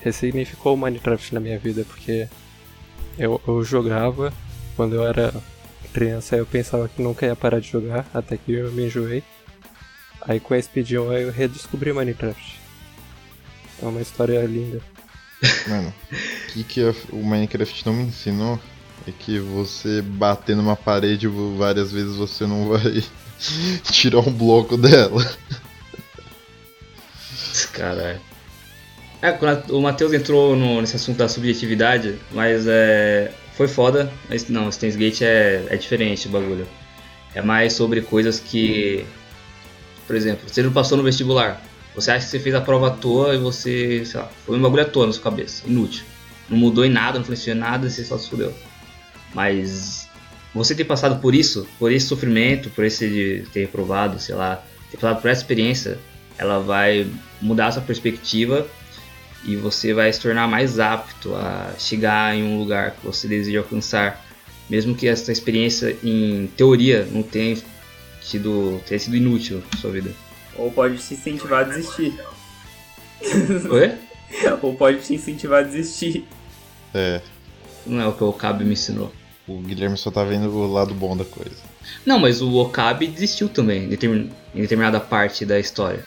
ressignificou o Minecraft na minha vida, porque eu, eu jogava, quando eu era criança eu pensava que nunca ia parar de jogar, até que eu me enjoei. Aí com a Speedrun eu redescobri Minecraft. É uma história linda. Mano, o que, que o Minecraft não me ensinou é que você bater numa parede várias vezes você não vai tirar um bloco dela. Caralho. É, a- o Matheus entrou no- nesse assunto da subjetividade, mas é, foi foda. Mas não, o Steins Gate é, é diferente o bagulho. É mais sobre coisas que. Por exemplo, você não passou no vestibular. Você acha que você fez a prova à toa e você, sei lá, foi um bagulho à toa na sua cabeça. Inútil. Não mudou em nada, não influenciou em nada você só se fudeu. Mas você ter passado por isso, por esse sofrimento, por esse de ter reprovado, sei lá, ter passado por essa experiência, ela vai mudar a sua perspectiva e você vai se tornar mais apto a chegar em um lugar que você deseja alcançar, mesmo que essa experiência em teoria não tenha sido, tenha sido inútil na sua vida. Ou pode te incentivar a desistir. Oi? Ou pode te incentivar a desistir. É. Não é o que o Cabe me ensinou. O Guilherme só tá vendo o lado bom da coisa. Não, mas o Okabe desistiu também em determinada parte da história.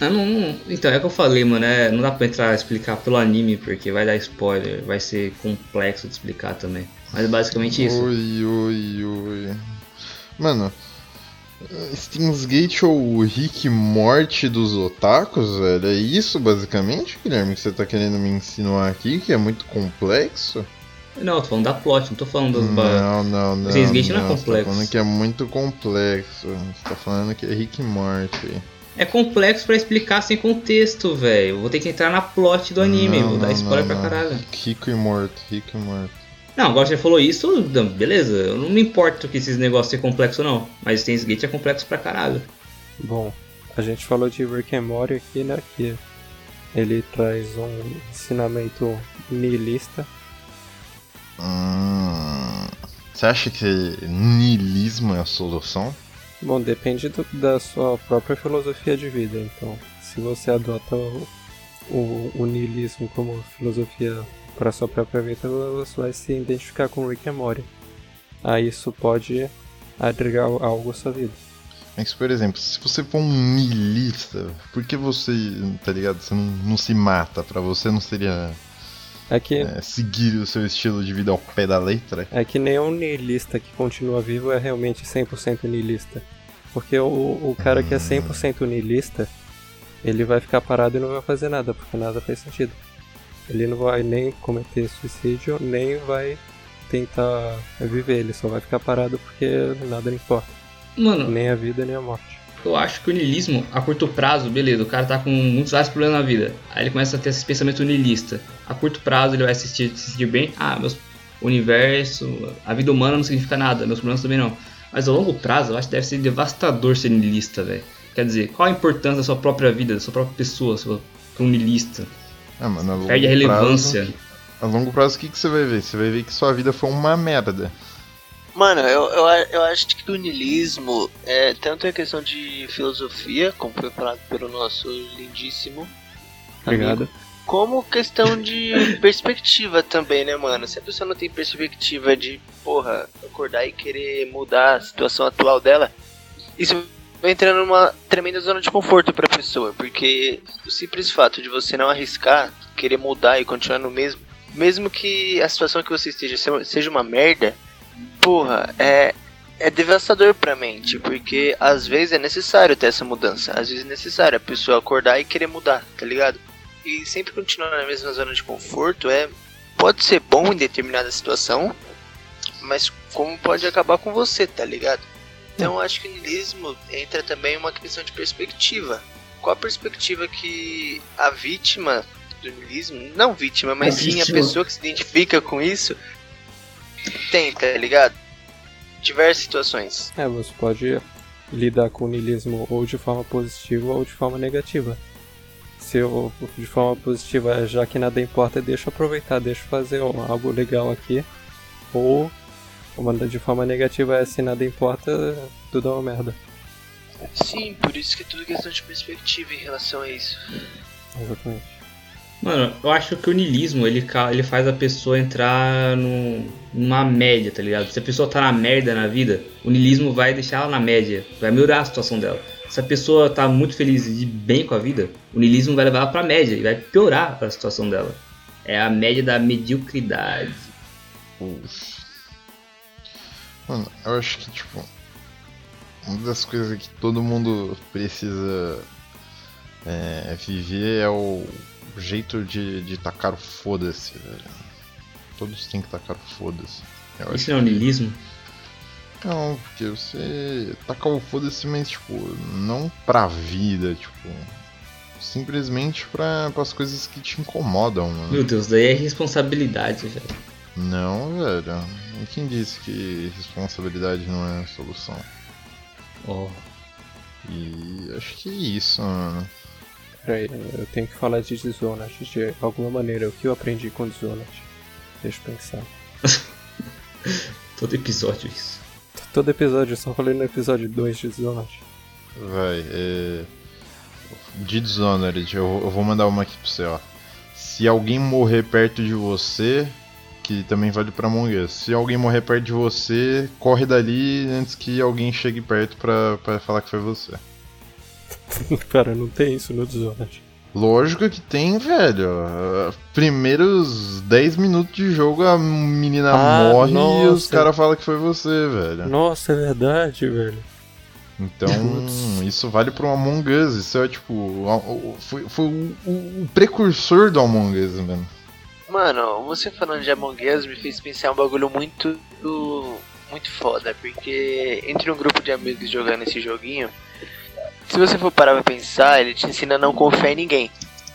Ah, não, não- Então, é o que eu falei, mano. É, não dá pra entrar explicar pelo anime, porque vai dar spoiler, vai ser complexo de explicar também. Mas é basicamente isso. Oi, oi, oi. Mano, Steins Gate é o Rick Morte dos otakus, velho? É isso basicamente, Guilherme, que você tá querendo me insinuar aqui, que é muito complexo? Não, eu tô falando da plot, não tô falando das. ba- Não, não, não. Steins Gate não é Você tá complexo. falando que é muito complexo. Você tá falando que é Rick Morte. É complexo pra explicar sem contexto, velho. Vou ter que entrar na plot do anime, Não, vou dar não, spoiler não, pra não. caralho. Rico e morto, rico e morto. Não, agora você falou isso, beleza. Eu não me importo que esses negócios sejam complexos ou não. Mas Steins Gate é complexo pra caralho. Bom, a gente falou de Rick and Morty aqui, né? Que ele traz um ensinamento nihilista. Hum, você acha que niilismo é a solução? Bom, depende do- da sua própria filosofia de vida. Então, se você adota o, o, o niilismo como filosofia para sua própria vida, você vai se identificar com Rick and Morty. Aí isso pode agregar algo à sua vida. Mas, por exemplo, se você for um niilista, por que você, tá ligado? Você não, não se mata? Pra você não seria É que, é, seguir o seu estilo de vida ao pé da letra? é que nenhum niilista que continua vivo é realmente 100% niilista. Porque o, o cara que é 100% niilista, ele vai ficar parado e não vai fazer nada, porque nada faz sentido. Ele não vai nem cometer suicídio, nem vai tentar viver, ele só vai ficar parado porque nada lhe importa. Mano, Nem a vida, nem a morte. Eu acho que o niilismo, a curto prazo, beleza, o cara tá com muitos vários problemas na vida. Aí ele começa a ter esse pensamento niilista. A curto prazo ele vai se sentir, se sentir bem. Ah, meus o universo, a vida humana não significa nada, meus problemas também não. Mas a longo prazo eu acho que deve ser devastador ser niilista, velho. Quer dizer, qual a importância da sua própria vida, da sua própria pessoa, sua, pra um niilista? Ah, mano, a longo Perde a relevância. Prazo, a longo prazo, o que, que você vai ver? Você vai ver que sua vida foi uma merda. Mano, eu, eu, eu acho que o niilismo é tanto a questão de filosofia, como foi falado pelo nosso lindíssimo Obrigado. amigo, como questão de perspectiva também, né, mano? Se a pessoa não tem perspectiva de, porra, acordar e querer mudar a situação atual dela, isso vai entrando numa tremenda zona de conforto pra pessoa, porque o simples fato de você não arriscar, querer mudar e continuar no mesmo, mesmo que a situação que você esteja se- seja uma merda, porra, é, é devastador pra mente, porque às vezes é necessário ter essa mudança, às vezes é necessário a pessoa acordar e querer mudar, tá ligado? E sempre continuar na mesma zona de conforto é pode ser bom em determinada situação, mas como pode acabar com você, tá ligado? Então eu acho que o niilismo entra também uma questão de perspectiva. Qual a perspectiva que a vítima do niilismo, não vítima, mas A sim a vítima. pessoa que se identifica com isso, tem, tá ligado? Diversas situações. É, você pode lidar com o niilismo ou de forma positiva ou de forma negativa. Se eu, de forma positiva, é, já que nada importa, deixa eu aproveitar, deixa eu fazer algo legal aqui. Ou de forma negativa é se nada importa, tudo é uma merda. Sim, por isso que é tudo questão de perspectiva em relação a isso. Exatamente. Mano, eu acho que o niilismo ele, ele faz a pessoa entrar no, numa média, tá ligado? Se a pessoa tá na merda na vida, o niilismo vai deixar ela na média, vai melhorar a situação dela. Se a pessoa tá muito feliz e bem com a vida, o niilismo vai levar ela pra média e vai piorar a situação dela. É a média da mediocridade. Puxa. Mano, eu acho que, tipo, uma das coisas que todo mundo precisa é, viver é o jeito de, de tacar o foda-se, velho. Todos têm que tacar o foda-se. Isso não é o niilismo? Não, porque você taca o foda-se, mas tipo, não pra vida, tipo. Simplesmente pra, as coisas que te incomodam, mano. Meu Deus, daí é responsabilidade, velho. Não, velho. E quem disse que responsabilidade não é a solução? Ó, E acho que é isso, mano. Peraí, eu tenho que falar de Dishonored de alguma maneira. O que eu aprendi com Dishonored? Deixa eu pensar. todo episódio isso. Todo episódio, eu só falei no episódio 2 de Dishonored. Vai, é. De Dishonored, eu, eu vou mandar uma aqui pra você, ó. Se alguém morrer perto de você, que também vale pra Among Us. Se alguém morrer perto de você, corre dali antes que alguém chegue perto pra, pra falar que foi você. Cara, não tem isso no Dishonored. Lógico que tem, velho. Primeiros 10 minutos de jogo a menina Ah, morre e os nossa. caras falam que foi você, velho. Nossa, é verdade, velho. Então, isso vale pro Among Us. Isso é tipo. Foi, foi o, o- o precursor do Among Us, mano. Mano, você falando de Among Us me fez pensar um bagulho muito. muito foda, porque entre um grupo de amigos jogando esse joguinho, se você for parar pra pensar, ele te ensina a não confiar em ninguém.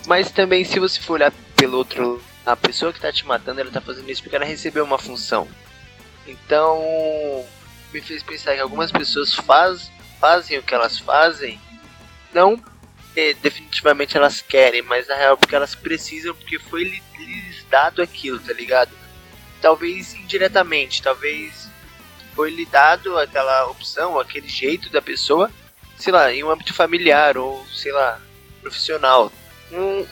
Mas também, se você for olhar pelo outro, a pessoa que tá te matando, ela tá fazendo isso porque ela recebeu uma função. Então, me fez pensar que algumas pessoas faz, fazem o que elas fazem, não porque definitivamente elas querem, mas na real porque elas precisam, porque foi lhes dado aquilo, tá ligado? Talvez indiretamente, talvez foi lhe dado aquela opção, aquele jeito da pessoa, sei lá, em um âmbito familiar ou, sei lá, profissional. Um-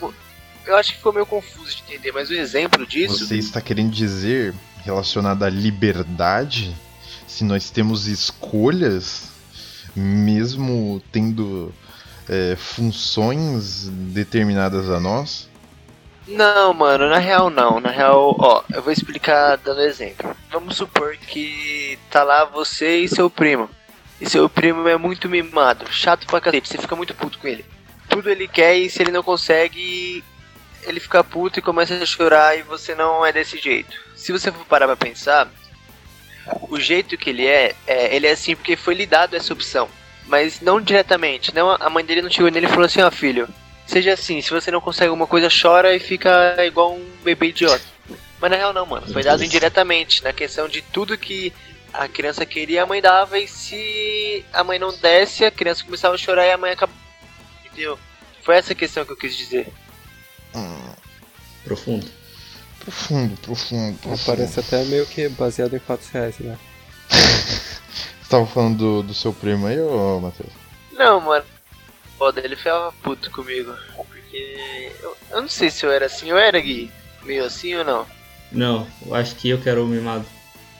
eu acho que ficou meio confuso de entender, mas o exemplo disso. Você está querendo dizer, relacionado à liberdade, se nós temos escolhas, mesmo tendo é, funções determinadas a nós? Não, mano, na real não. Na real, ó, eu vou explicar dando exemplo. Vamos supor que tá lá você e seu primo. E seu primo é muito mimado, chato pra cacete, você fica muito puto com ele. Tudo ele quer e se ele não consegue, ele fica puto e começa a chorar e você não é desse jeito. Se você for parar pra pensar, o jeito que ele é, é ele é assim porque foi lhe dado essa opção. Mas não diretamente, não a mãe dele não chegou nele e falou assim, ó filho, seja assim, se você não consegue alguma coisa, chora e fica igual um bebê idiota. Mas na real não, mano, foi dado indiretamente, na questão de tudo que a criança queria, a mãe dava, e se a mãe não desse, a criança começava a chorar e a mãe acabou. Entendeu? Foi essa questão que eu quis dizer. Hum, Profundo. profundo, profundo, profundo. Parece até meio que baseado em fatos reais, né? Você tava falando do, do seu primo aí, ô Matheus? Não, mano. Foda, ele ficava puto comigo. Porque. Eu, eu não sei se eu era assim, eu era Gui. Meio assim ou não? Não, eu acho que eu quero o mimado.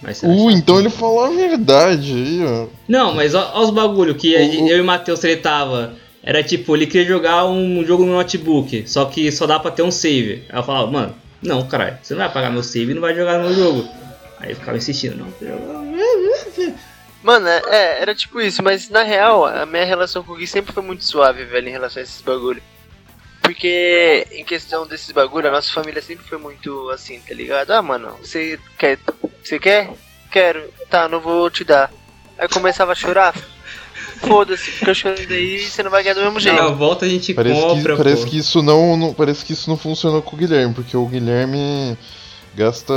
Mas? Uh, então ele falou a verdade aí, ó. Não, mas ó os bagulho que gente- eu e o Matheus tretava. Era tipo, ele queria jogar um jogo no notebook, só que só dá pra ter um save. Aí eu falava, mano, não, caralho, você não vai pagar meu save e não vai jogar no meu jogo. Aí eu ficava insistindo, não. Mano, é, é, era tipo isso, mas na real, a minha relação com o Gui sempre foi muito suave, velho, em relação a esses bagulho. Porque em questão desses bagulho, a nossa família sempre foi muito assim, tá ligado? Ah, mano, você quer. Você quer? Quero. Tá, não vou te dar. Aí começava a chorar. Foda-se, fica chorando aí você não vai ganhar do mesmo jeito. Na volta a gente Parece, que, compra, parece pô. que isso não, não- Parece que isso não funcionou com o Guilherme, porque o Guilherme gasta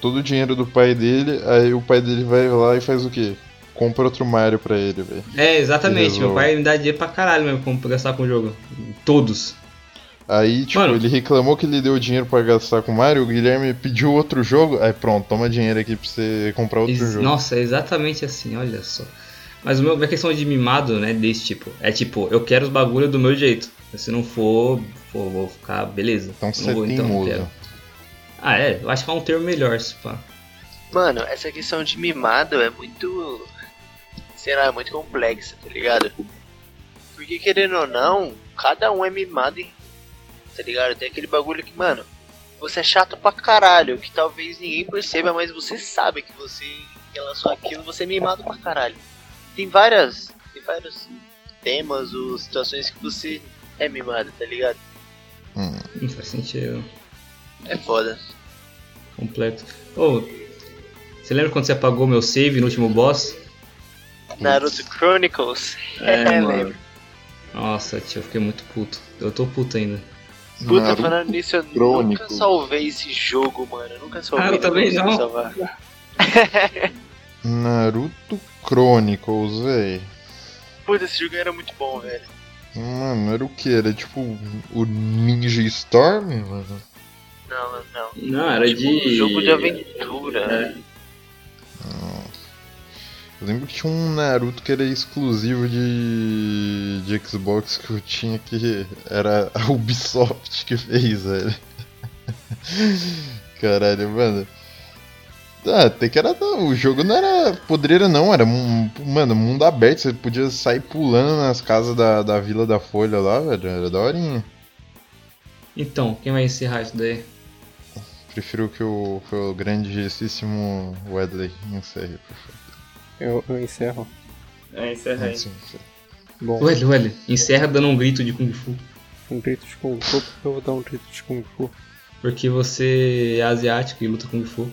todo o dinheiro do pai dele, aí o pai dele vai lá e faz o quê? Compra outro Mario pra ele, velho. É, exatamente, meu pai me dá dinheiro pra caralho mesmo pra gastar com o jogo. Todos. Aí, tipo, Mano. ele reclamou que ele deu dinheiro pra gastar com o Mario, o Guilherme pediu outro jogo, aí pronto, toma dinheiro aqui pra você comprar outro Ex- jogo. Nossa, é exatamente assim, olha só. Mas o meu, minha questão de mimado, né, desse tipo, é tipo, eu quero os bagulho do meu jeito. Se não for, for vou ficar, beleza. Então Não você é vou, não teimoso. quero. Ah, é, eu acho que é um termo melhor, se pá. Mano, essa questão de mimado é muito. Sei lá, é muito complexa, tá ligado? Porque querendo ou não, cada um é mimado em. Tá ligado? Tem aquele bagulho que, mano, você é chato pra caralho, que talvez ninguém perceba, mas você sabe que você, em relação àquilo, você é mimado pra caralho. Tem várias. Tem vários temas ou situações que você é mimado, tá ligado? Hum. Não faz sentido. É foda. Completo. Ô, você lembra quando você apagou meu save no último boss? Naruto Chronicles. É, mano. lembro. Nossa, tio, eu fiquei muito puto. Eu tô puto ainda. Puta, Naruto falando nisso, eu nunca Chronicles. salvei esse jogo, mano. Eu nunca salvei. Ah, eu também não. Salvar. Naruto Chronicles, véi. Puta, esse jogo era muito bom, velho. Mano, era o que? Era tipo o Ninja Storm, mano? Não, não. Não, era Tipo, de. um jogo de aventura. Eu lembro que tinha um Naruto que era exclusivo de, de Xbox que eu tinha que era a Ubisoft que fez, velho. Caralho, mano. Ah, até que era. O jogo não era podreira, não. Era, mano, mundo aberto. Você podia sair pulando nas casas da, da Vila da Folha lá, velho. Era daorinha. Então, quem vai encerrar isso daí? Prefiro que o, que o grandíssimo Wedley encerre, por favor. Eu, eu encerro. É, encerra aí. Sim, sim. Bom, Ué, ué, encerra dando um grito de Kung Fu. um grito de Kung Fu, porque eu vou dar um grito de Kung Fu. Porque você é asiático e luta Kung Fu.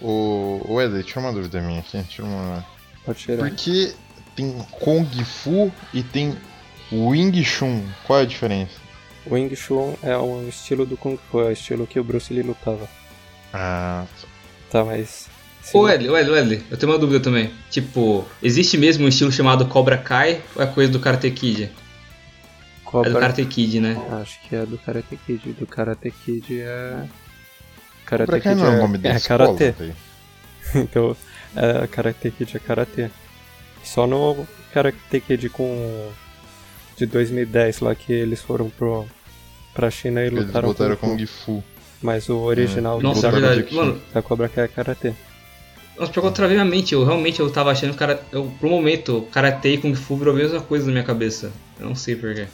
O o Wedley, tira uma dúvida minha aqui. Tira uma. Pode tirar. Por que tem Kung Fu e tem Wing Chun? Qual é a diferença? Wing Chun é um estilo do Kung Fu, é o estilo que o Bruce Lee lutava. Ah, Tá, mas. Ô, não- Wesley, Wesley, Wesley, eu tenho uma dúvida também. Tipo, existe mesmo um estilo chamado Cobra Kai ou é coisa do Karate Kid? É do Cobra- Karate Kid, né? Acho que é do Karate Kid. Do Karate Kid é. Karate Cobra Kai Kid não é o nome da é Karate. velho. então, é, Karate Kid é Karate. Só no Karate Kid com. de 2010 lá que eles foram pro, pra China e Eles lutaram botaram Kung Fu. Kung Fu. Mas o original É. Nossa, é verdade. Mano, da Cobra Kai é Karate. Nossa, pior que eu travei minha mente. Eu realmente eu tava achando que cara, eu, um momento, Karate e Kung Fu virou a mesma coisa na minha cabeça. Eu não sei porquê.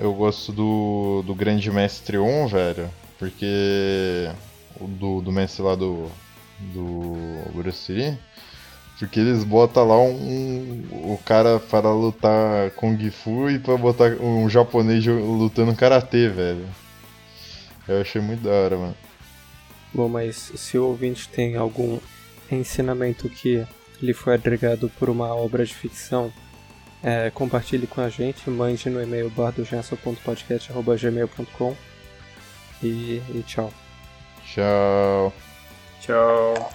Eu gosto do, do Grande Mestre On, velho, porque. o Do, do mestre lá do. Do Bruce Lee. Porque eles botam lá um, um- o cara para lutar Kung Fu e para botar um japonês lutando Karatê, velho. Eu achei muito da hora, mano. Bom, mas se o ouvinte tem algum ensinamento que lhe foi agregado por uma obra de ficção, é, compartilhe com a gente, mande no e-mail bardogenso.podcast.gmail.com e, e tchau. Tchau. Tchau.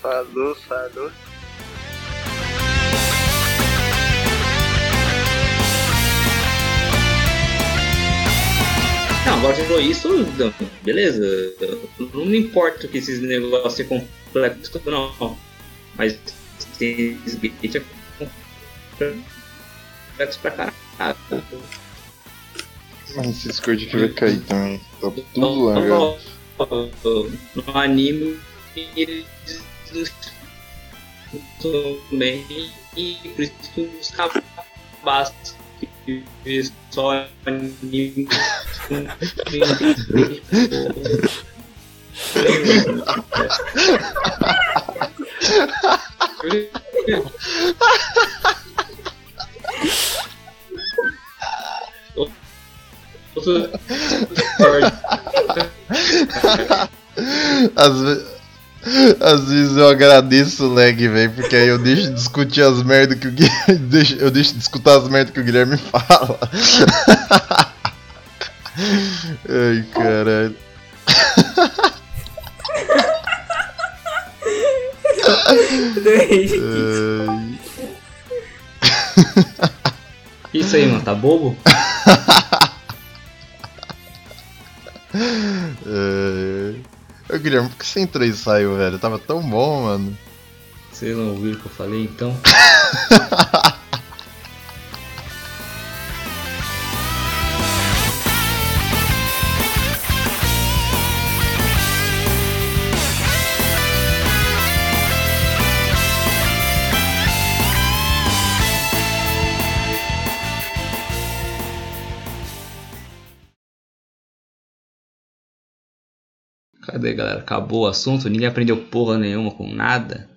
Falou, falou. Não, agora tirou isso, não, beleza. Não me importa que esses negócios sejam complexos, não. Mas tem skate é complexo pra caralho. Mas esse Discord aqui vai cair também. Tá tudo Então, largado. No anime eles também e por isso que os cabaços que só anime Às, ve- Às vezes eu agradeço o lag, velho, porque aí eu deixo de discutir as merdas que o Guilherme. Eu deixo de escutar as merdas que o Guilherme fala. Ai, caralho. Isso aí, mano, tá bobo? Ai. Ô, Guilherme, por que você entrou e saiu, velho? Tava tão bom, mano. Vocês não ouviram o que eu falei, então? Cadê, galera? Acabou o assunto? Ninguém aprendeu porra nenhuma com nada?